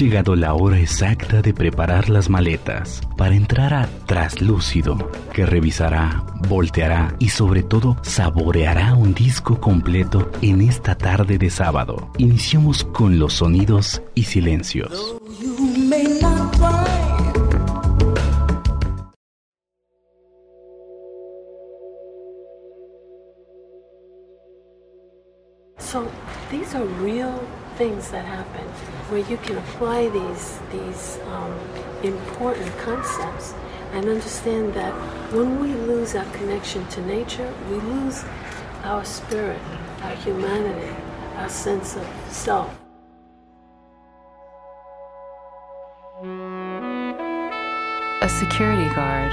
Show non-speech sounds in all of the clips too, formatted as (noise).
llegado la hora exacta de preparar las maletas para entrar a Traslúcido, que revisará, volteará y sobre todo saboreará un disco completo en esta tarde de sábado. Iniciamos con los sonidos y silencios. So these are real things that happen where you can apply these these um, important concepts and understand that when we lose our connection to nature, we lose our spirit, our humanity, our sense of self. A security guard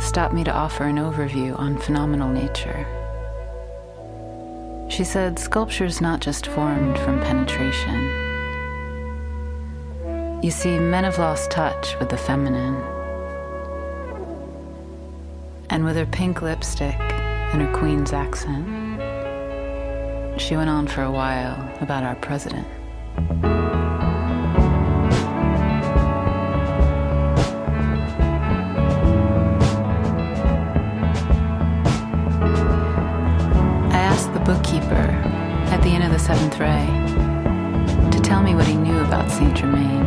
stopped me to offer an overview on phenomenal nature. She said sculpture's not just formed from penetration. You see, men have lost touch with the feminine. And with her pink lipstick and her queen's accent, she went on for a while about our president. I asked the bookkeeper at the end of the seventh ray tell me what he knew about Saint Germain.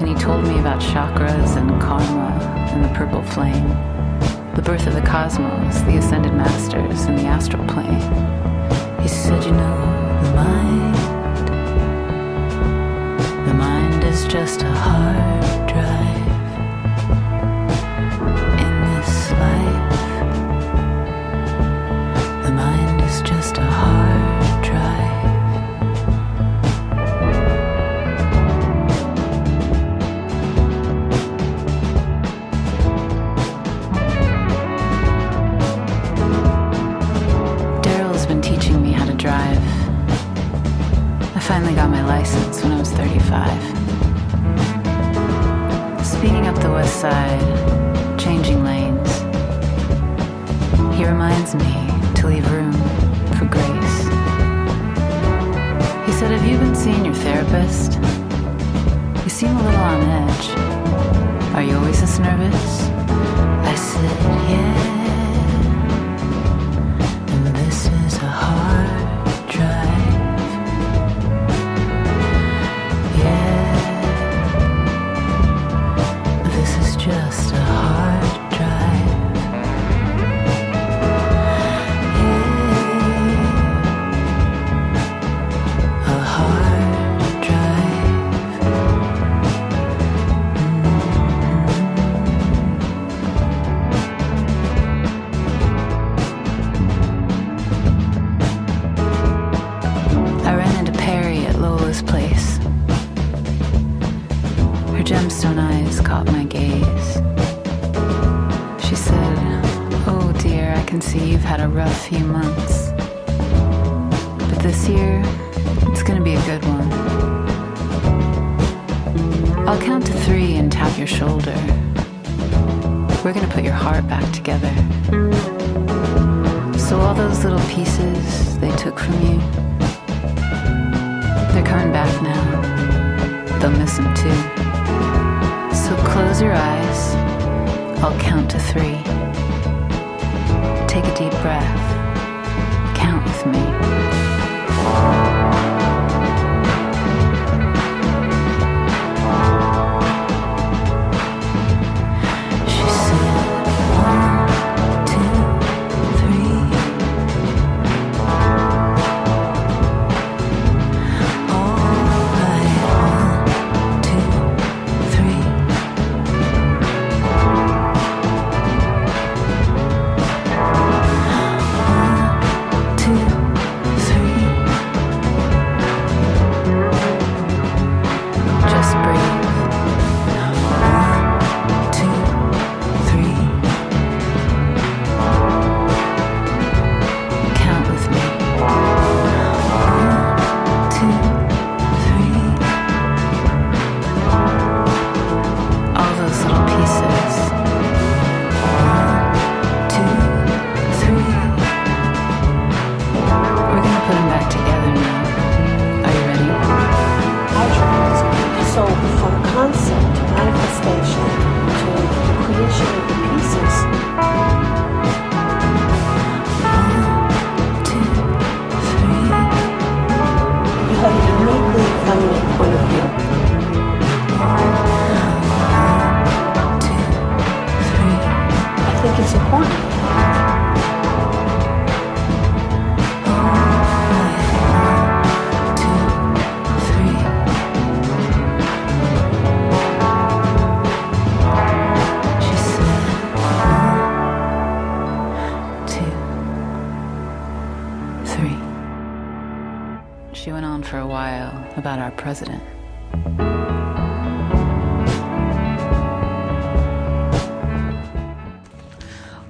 And he told me about chakras and karma and the purple flame, the birth of the cosmos, the ascended masters, and the astral plane. He said, You know, the mind, the mind is just a hard heart back together. So, all those little pieces they took from you, they're coming back now. They'll miss them too. So, close your eyes. I'll count to three. Take a deep breath. Count with me.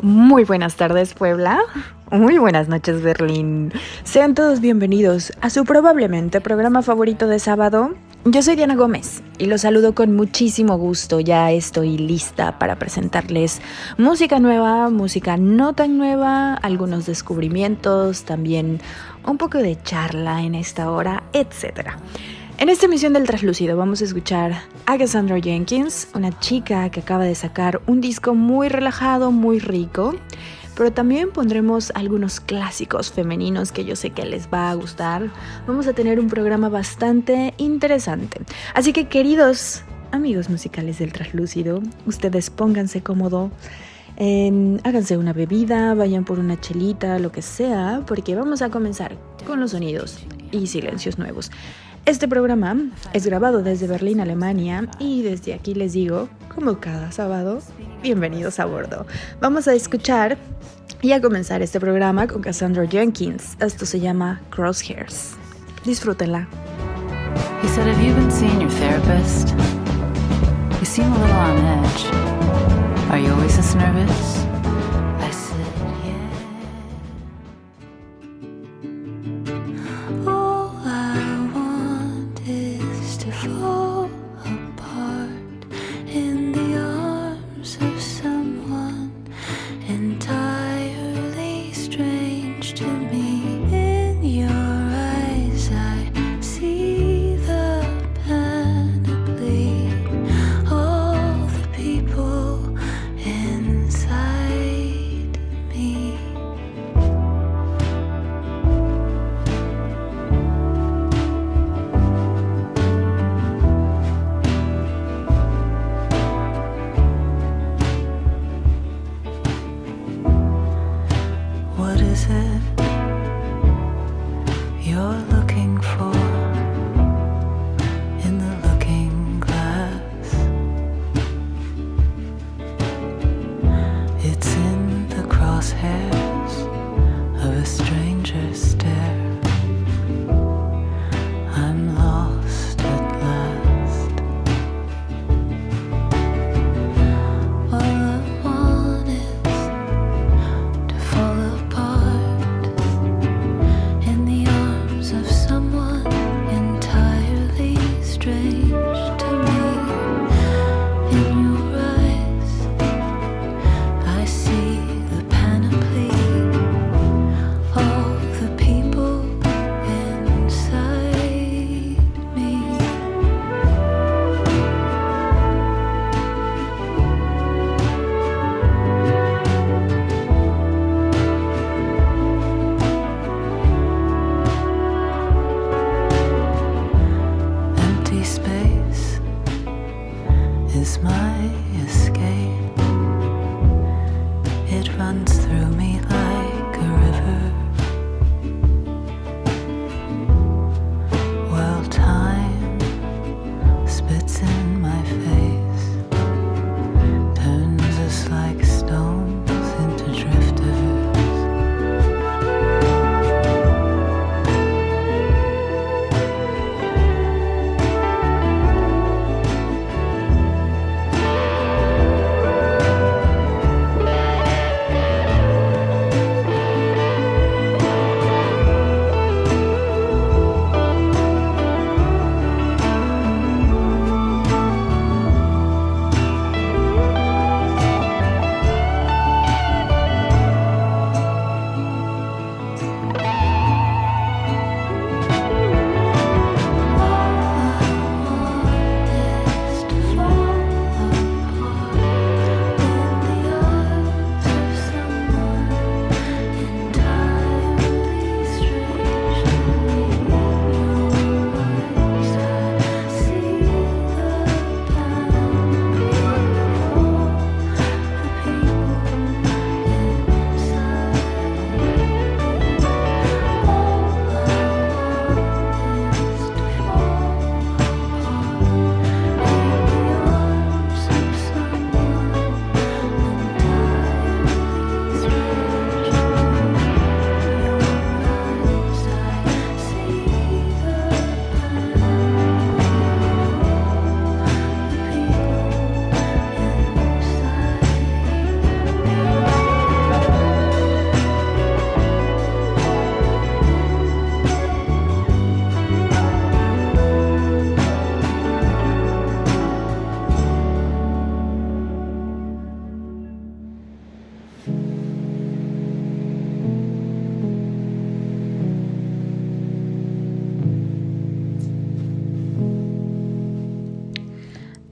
Muy buenas tardes Puebla, muy buenas noches Berlín. Sean todos bienvenidos a su probablemente programa favorito de sábado. Yo soy Diana Gómez y los saludo con muchísimo gusto. Ya estoy lista para presentarles música nueva, música no tan nueva, algunos descubrimientos, también un poco de charla en esta hora, etcétera. En esta emisión del Traslúcido vamos a escuchar a Cassandra Jenkins, una chica que acaba de sacar un disco muy relajado, muy rico, pero también pondremos algunos clásicos femeninos que yo sé que les va a gustar. Vamos a tener un programa bastante interesante. Así que queridos amigos musicales del Traslúcido, ustedes pónganse cómodo. háganse una bebida, vayan por una chelita, lo que sea, porque vamos a comenzar con los sonidos y silencios nuevos. Este programa es grabado desde Berlín, Alemania, y desde aquí les digo, como cada sábado, bienvenidos a bordo. Vamos a escuchar y a comenzar este programa con Cassandra Jenkins. Esto se llama Crosshairs. Disfrútenla. He said, Have you been seeing your therapist? You seem a little on edge. Are you always this nervous?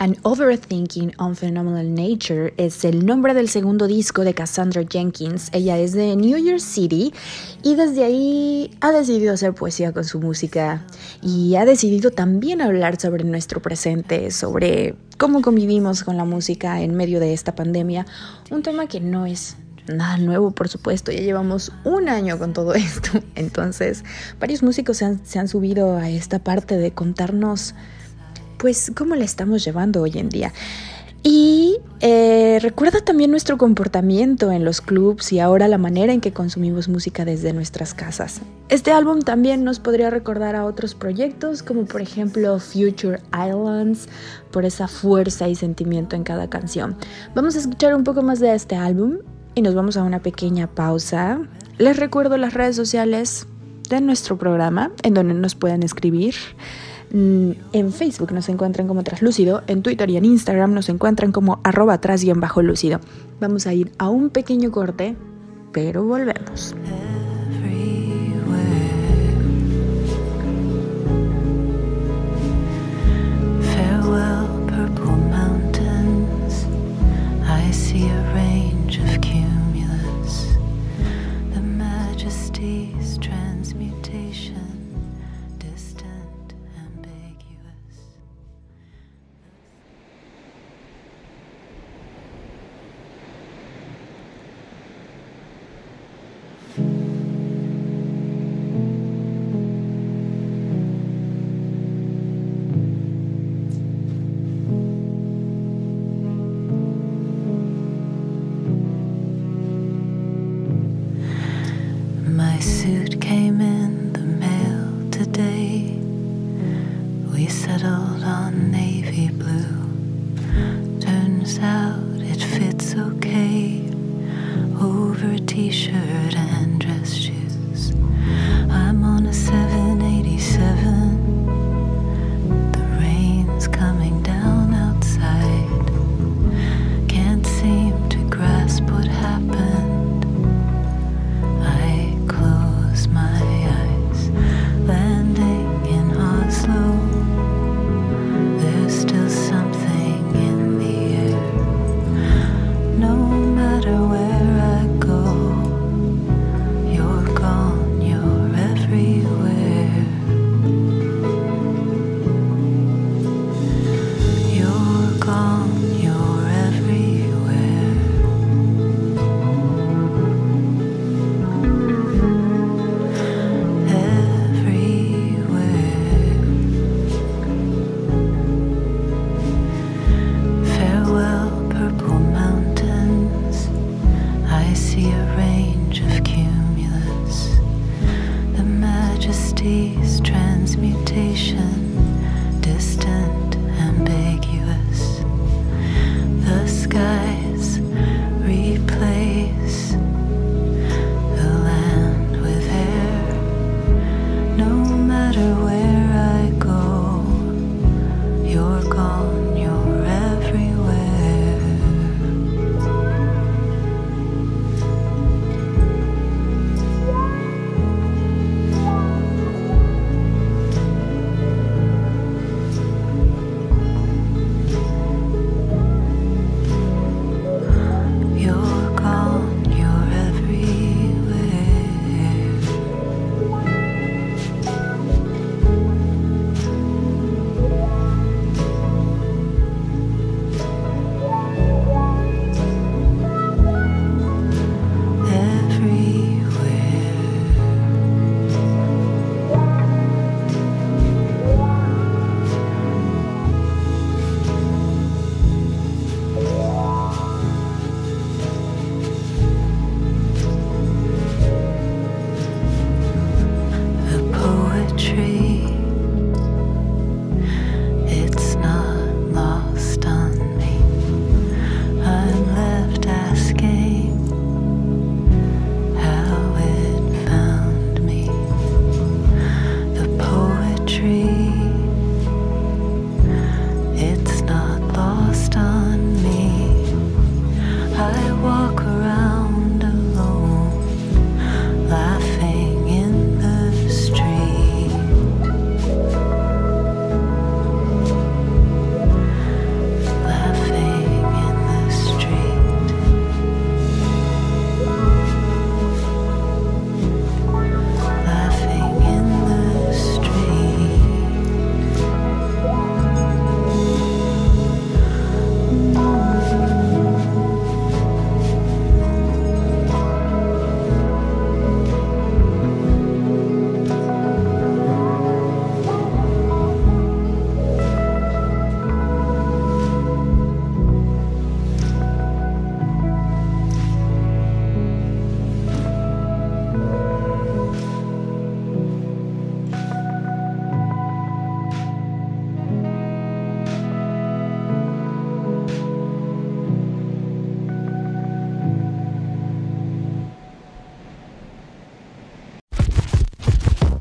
And Overthinking on Phenomenal Nature es el nombre del segundo disco de Cassandra Jenkins. Ella es de New York City y desde ahí ha decidido hacer poesía con su música y ha decidido también hablar sobre nuestro presente, sobre cómo convivimos con la música en medio de esta pandemia, un tema que no es nada nuevo, por supuesto, ya llevamos un año con todo esto, (laughs) entonces varios músicos se han, se han subido a esta parte de contarnos pues cómo la estamos llevando hoy en día. Y eh, recuerda también nuestro comportamiento en los clubs y ahora la manera en que consumimos música desde nuestras casas. Este álbum también nos podría recordar a otros proyectos como por ejemplo Future Islands por esa fuerza y sentimiento en cada canción. Vamos a escuchar un poco más de este álbum y nos vamos a una pequeña pausa. Les recuerdo las redes sociales de nuestro programa en donde nos pueden escribir. Mm, en Facebook nos encuentran como Traslúcido, en Twitter y en Instagram nos encuentran como arroba tras-lúcido. Vamos a ir a un pequeño corte, pero volvemos.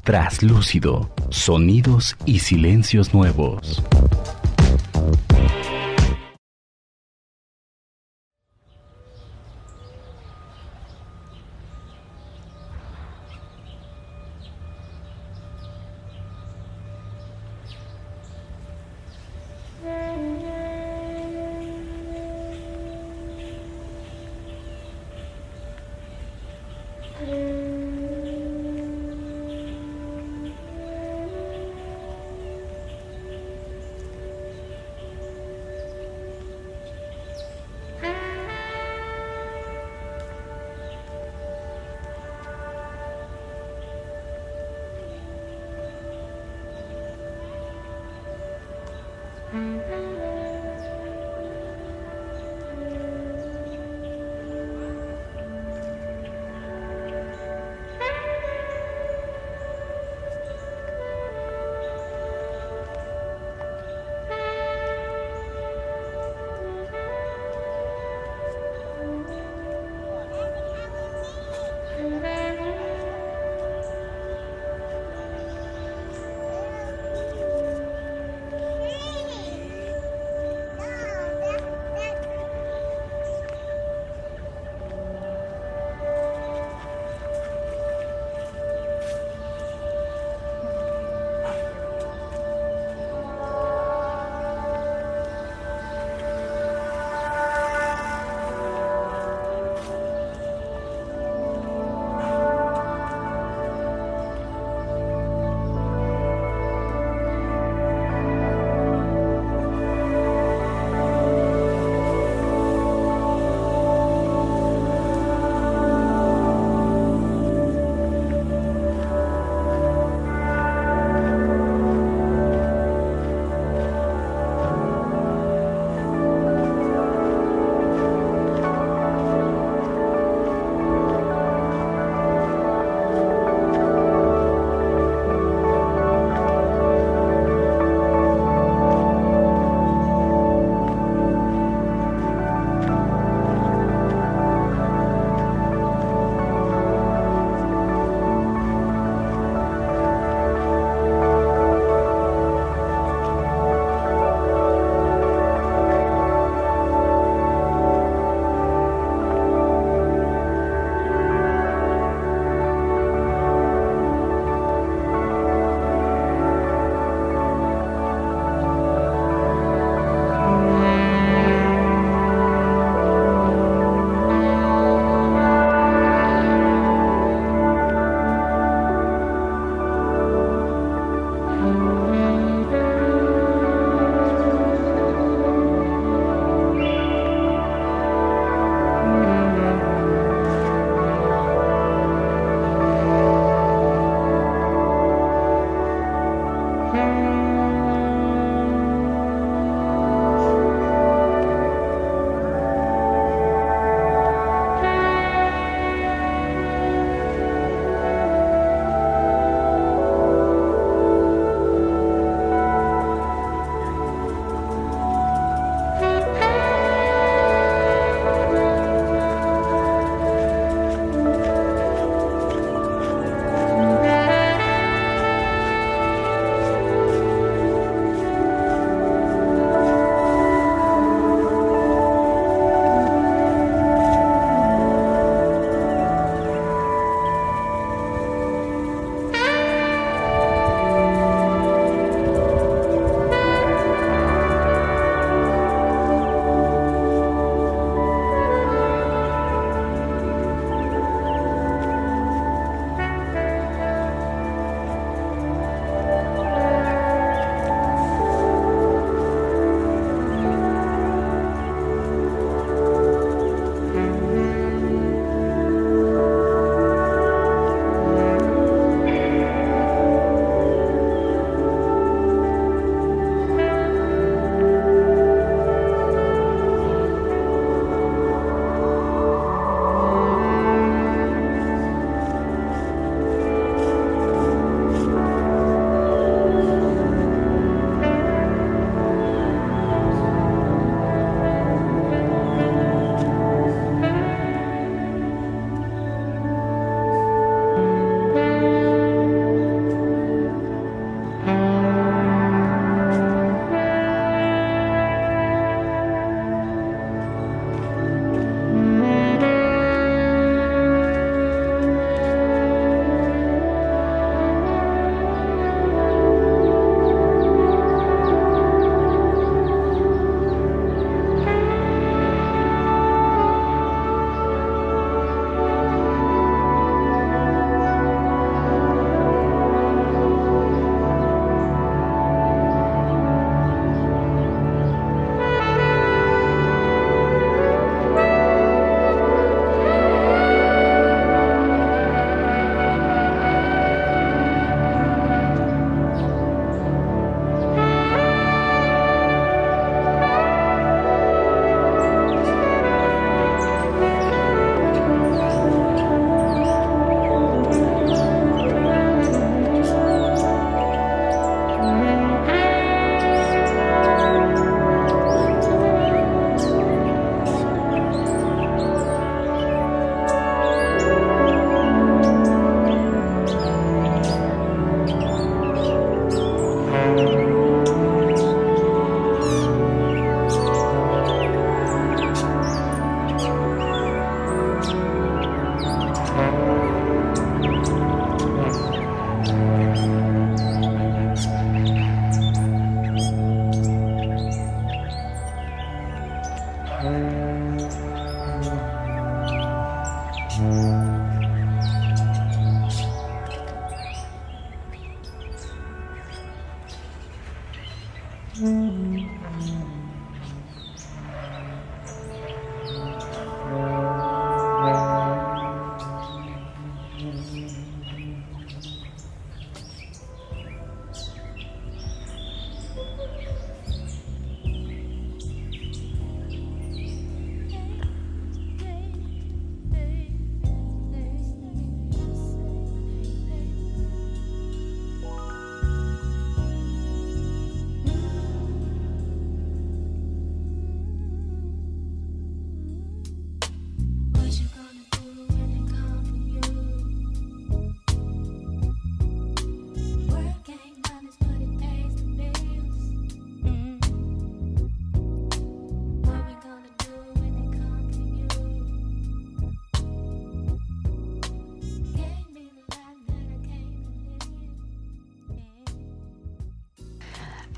Traslúcido, sonidos y silencios nuevos.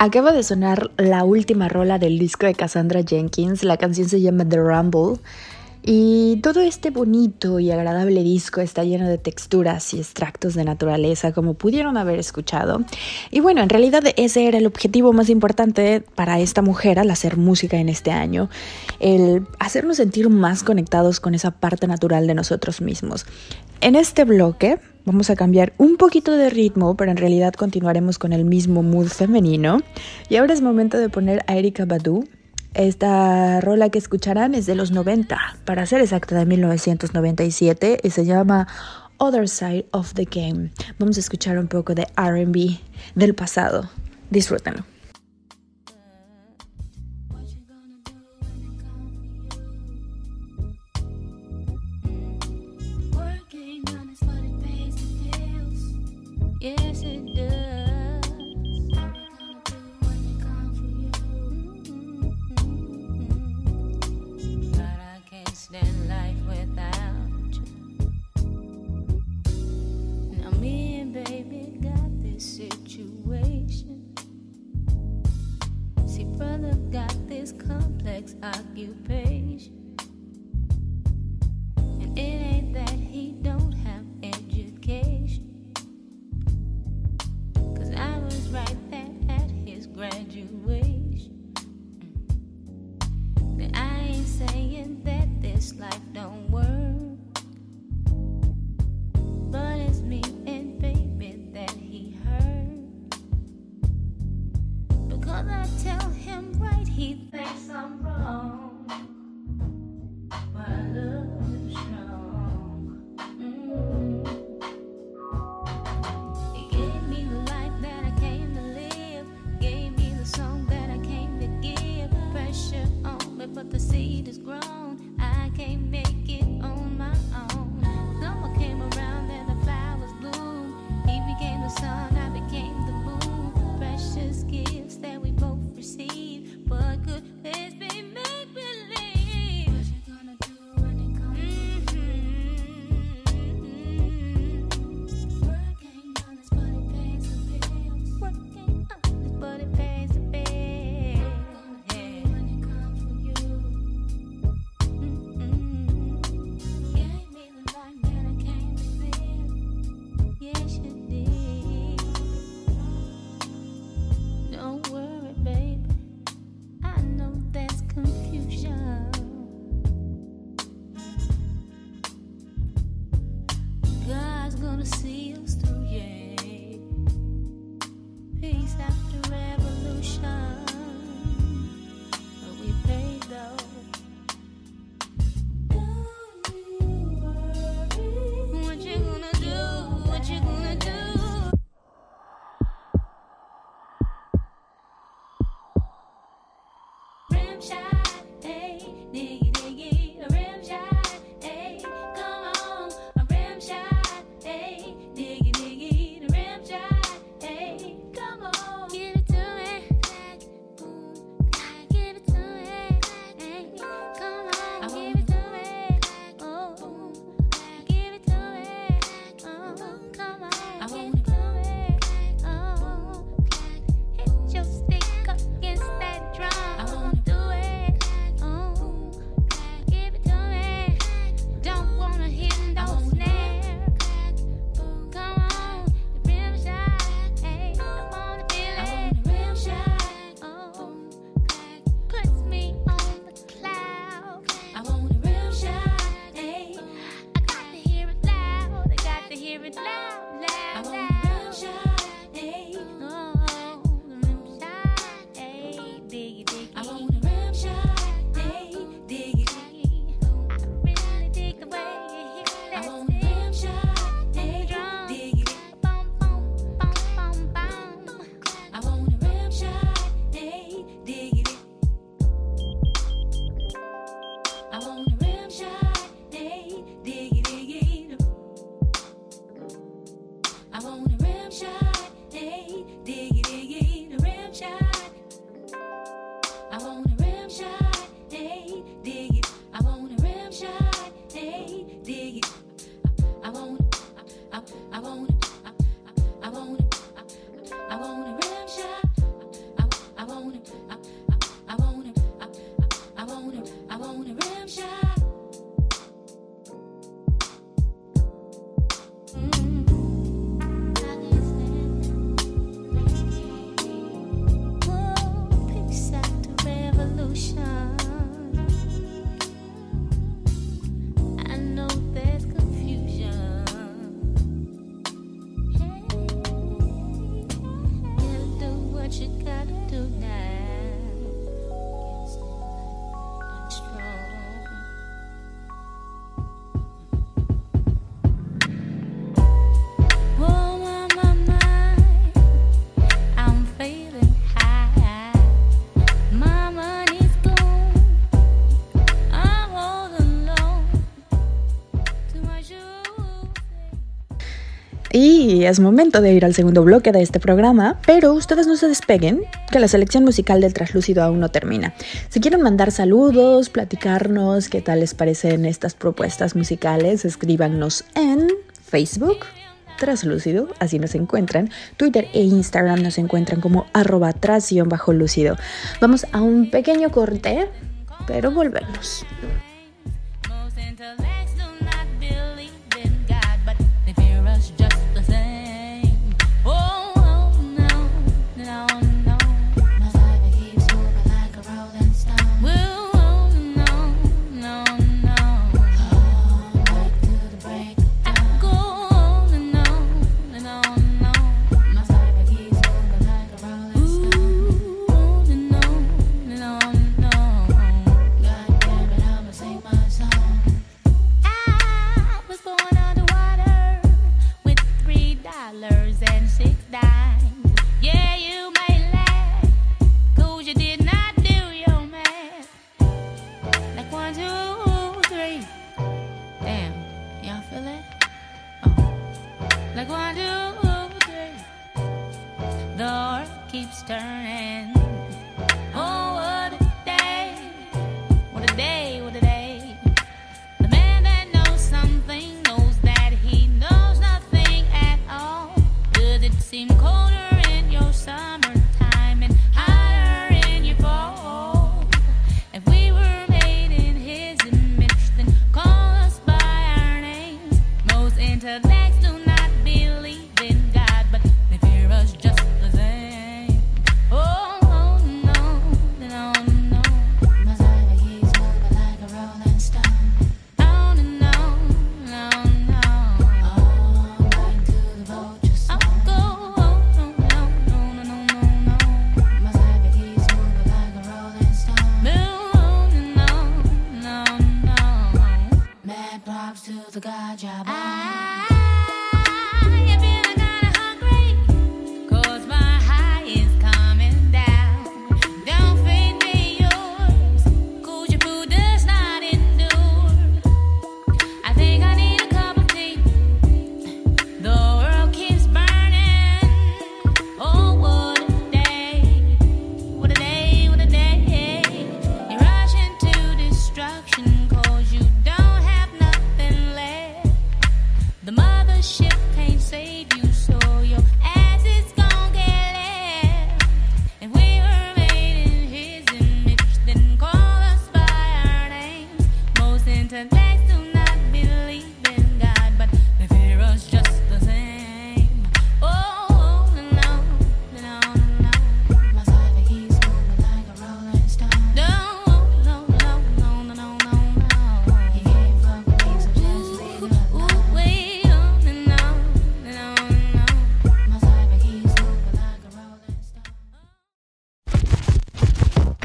Acaba de sonar la última rola del disco de Cassandra Jenkins, la canción se llama The Rumble. Y todo este bonito y agradable disco está lleno de texturas y extractos de naturaleza, como pudieron haber escuchado. Y bueno, en realidad ese era el objetivo más importante para esta mujer al hacer música en este año, el hacernos sentir más conectados con esa parte natural de nosotros mismos. En este bloque Vamos a cambiar un poquito de ritmo, pero en realidad continuaremos con el mismo mood femenino. Y ahora es momento de poner a Erika Badu. Esta rola que escucharán es de los 90, para ser exacta de 1997, y se llama Other Side of the Game. Vamos a escuchar un poco de RB del pasado. Disfrútenlo. got this complex occupation. And it ain't that he don't have education. Cause I was right there at his graduation. Mm. I ain't saying that this life don't. he thinks I'm wrong. Es momento de ir al segundo bloque de este programa, pero ustedes no se despeguen, que la selección musical del Traslúcido aún no termina. Si quieren mandar saludos, platicarnos qué tal les parecen estas propuestas musicales, escríbanos en Facebook, Traslúcido, así nos encuentran. Twitter e Instagram nos encuentran como arroba tras-lúcido. Vamos a un pequeño corte, pero volvemos.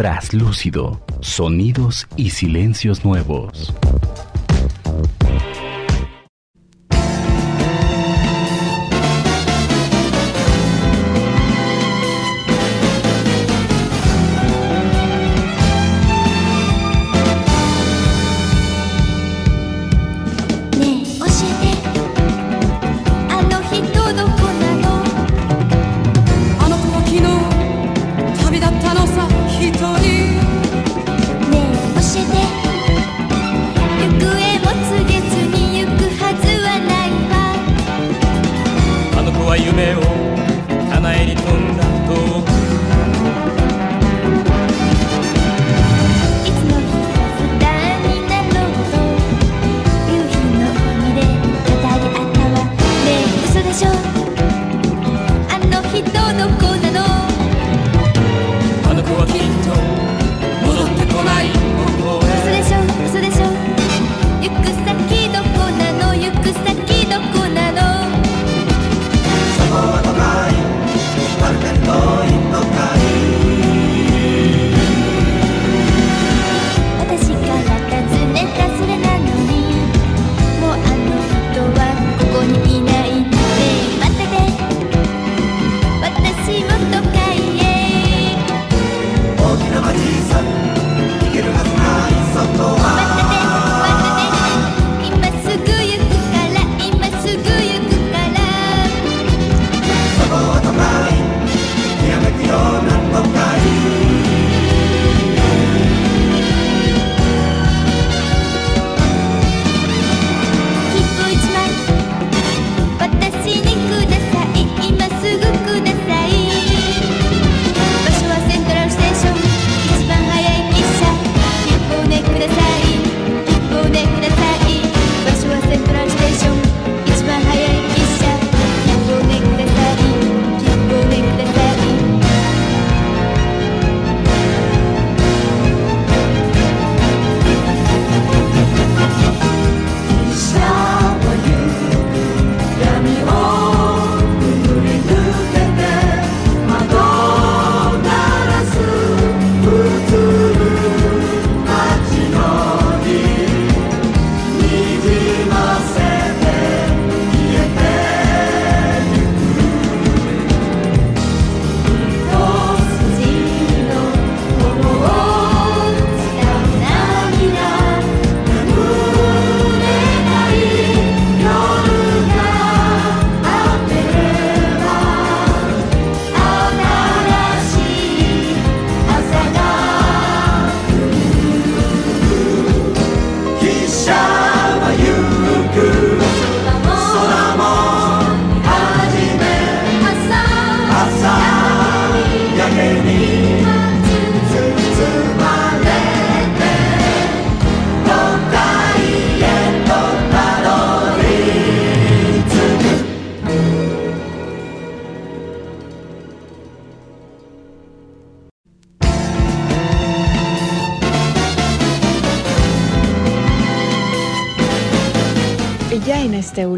Traslúcido, sonidos y silencios nuevos.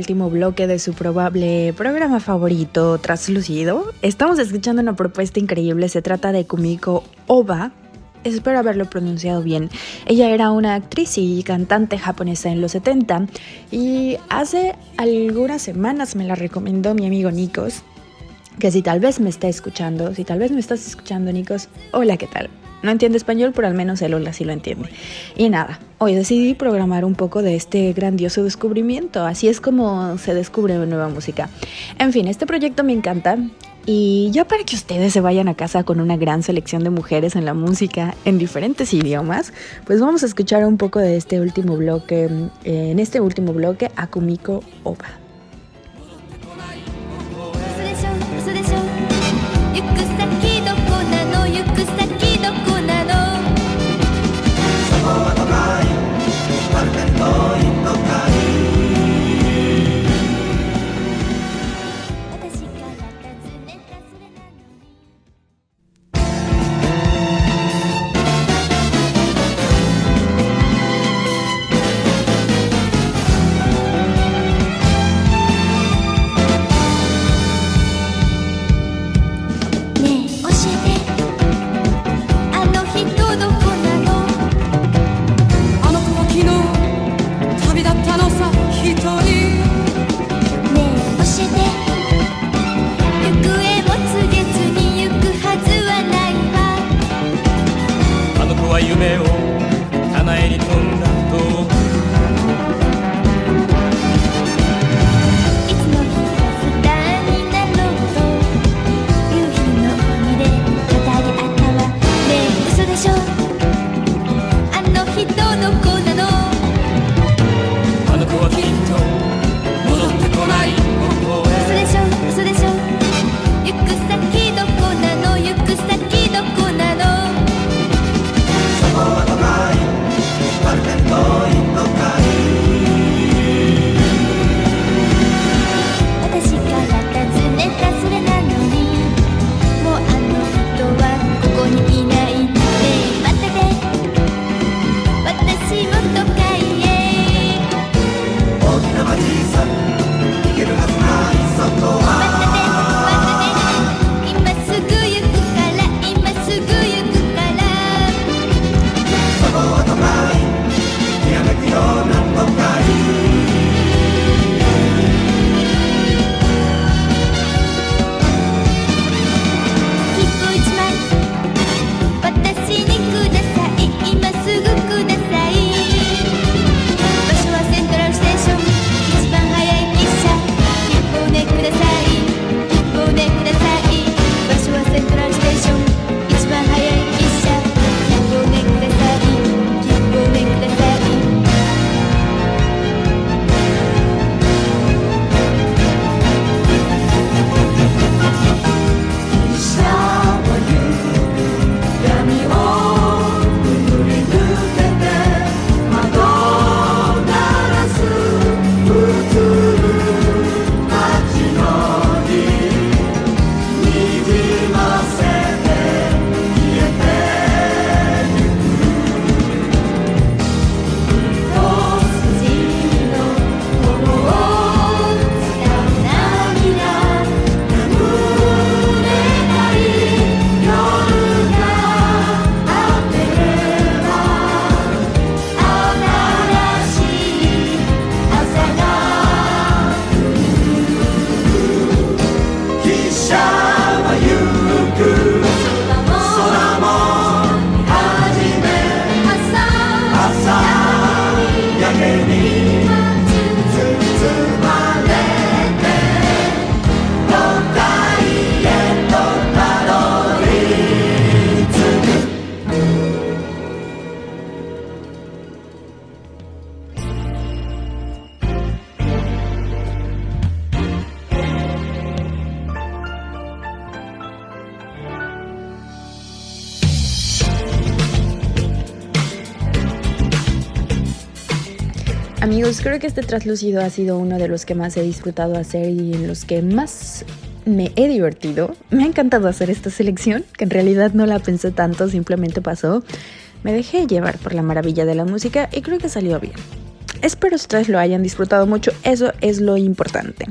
Último bloque de su probable programa favorito, Translucido. Estamos escuchando una propuesta increíble, se trata de Kumiko Oba. Espero haberlo pronunciado bien. Ella era una actriz y cantante japonesa en los 70 y hace algunas semanas me la recomendó mi amigo Nikos, que si tal vez me está escuchando, si tal vez me estás escuchando Nikos, hola, ¿qué tal? No entiende español, pero al menos el hola sí lo entiende. Y nada, hoy decidí programar un poco de este grandioso descubrimiento. Así es como se descubre nueva música. En fin, este proyecto me encanta. Y ya para que ustedes se vayan a casa con una gran selección de mujeres en la música en diferentes idiomas, pues vamos a escuchar un poco de este último bloque, eh, en este último bloque, Akumiko Oba. Amigos, creo que este traslúcido ha sido uno de los que más he disfrutado hacer y en los que más me he divertido. Me ha encantado hacer esta selección, que en realidad no la pensé tanto, simplemente pasó. Me dejé llevar por la maravilla de la música y creo que salió bien. Espero ustedes lo hayan disfrutado mucho, eso es lo importante.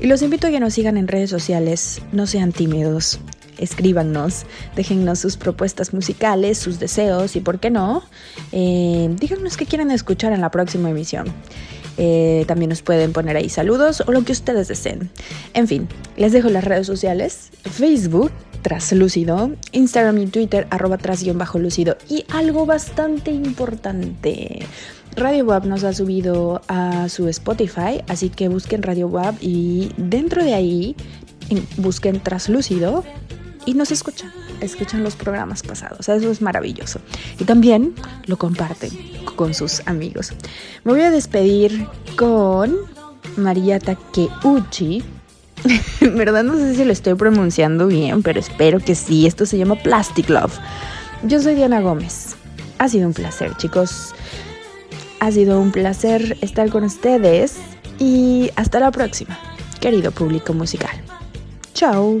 Y los invito a que nos sigan en redes sociales, no sean tímidos, escríbanos, déjennos sus propuestas musicales, sus deseos y, ¿por qué no? Eh, díganos qué quieren escuchar en la próxima emisión. Eh, también nos pueden poner ahí saludos o lo que ustedes deseen. En fin, les dejo las redes sociales, Facebook, traslúcido, Instagram y Twitter, arroba tras-lúcido. Y algo bastante importante. Radio Web nos ha subido a su Spotify, así que busquen Radio Web y dentro de ahí busquen Traslúcido y nos escuchan, escuchan los programas pasados. Eso es maravilloso. Y también lo comparten con sus amigos. Me voy a despedir con María Takeuchi. (laughs) verdad no sé si lo estoy pronunciando bien, pero espero que sí. Esto se llama Plastic Love. Yo soy Diana Gómez. Ha sido un placer, chicos. Ha sido un placer estar con ustedes y hasta la próxima, querido público musical. Chao.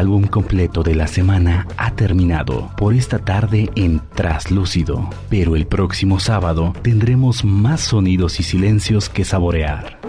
Álbum completo de la semana ha terminado por esta tarde en Traslúcido, pero el próximo sábado tendremos más sonidos y silencios que saborear.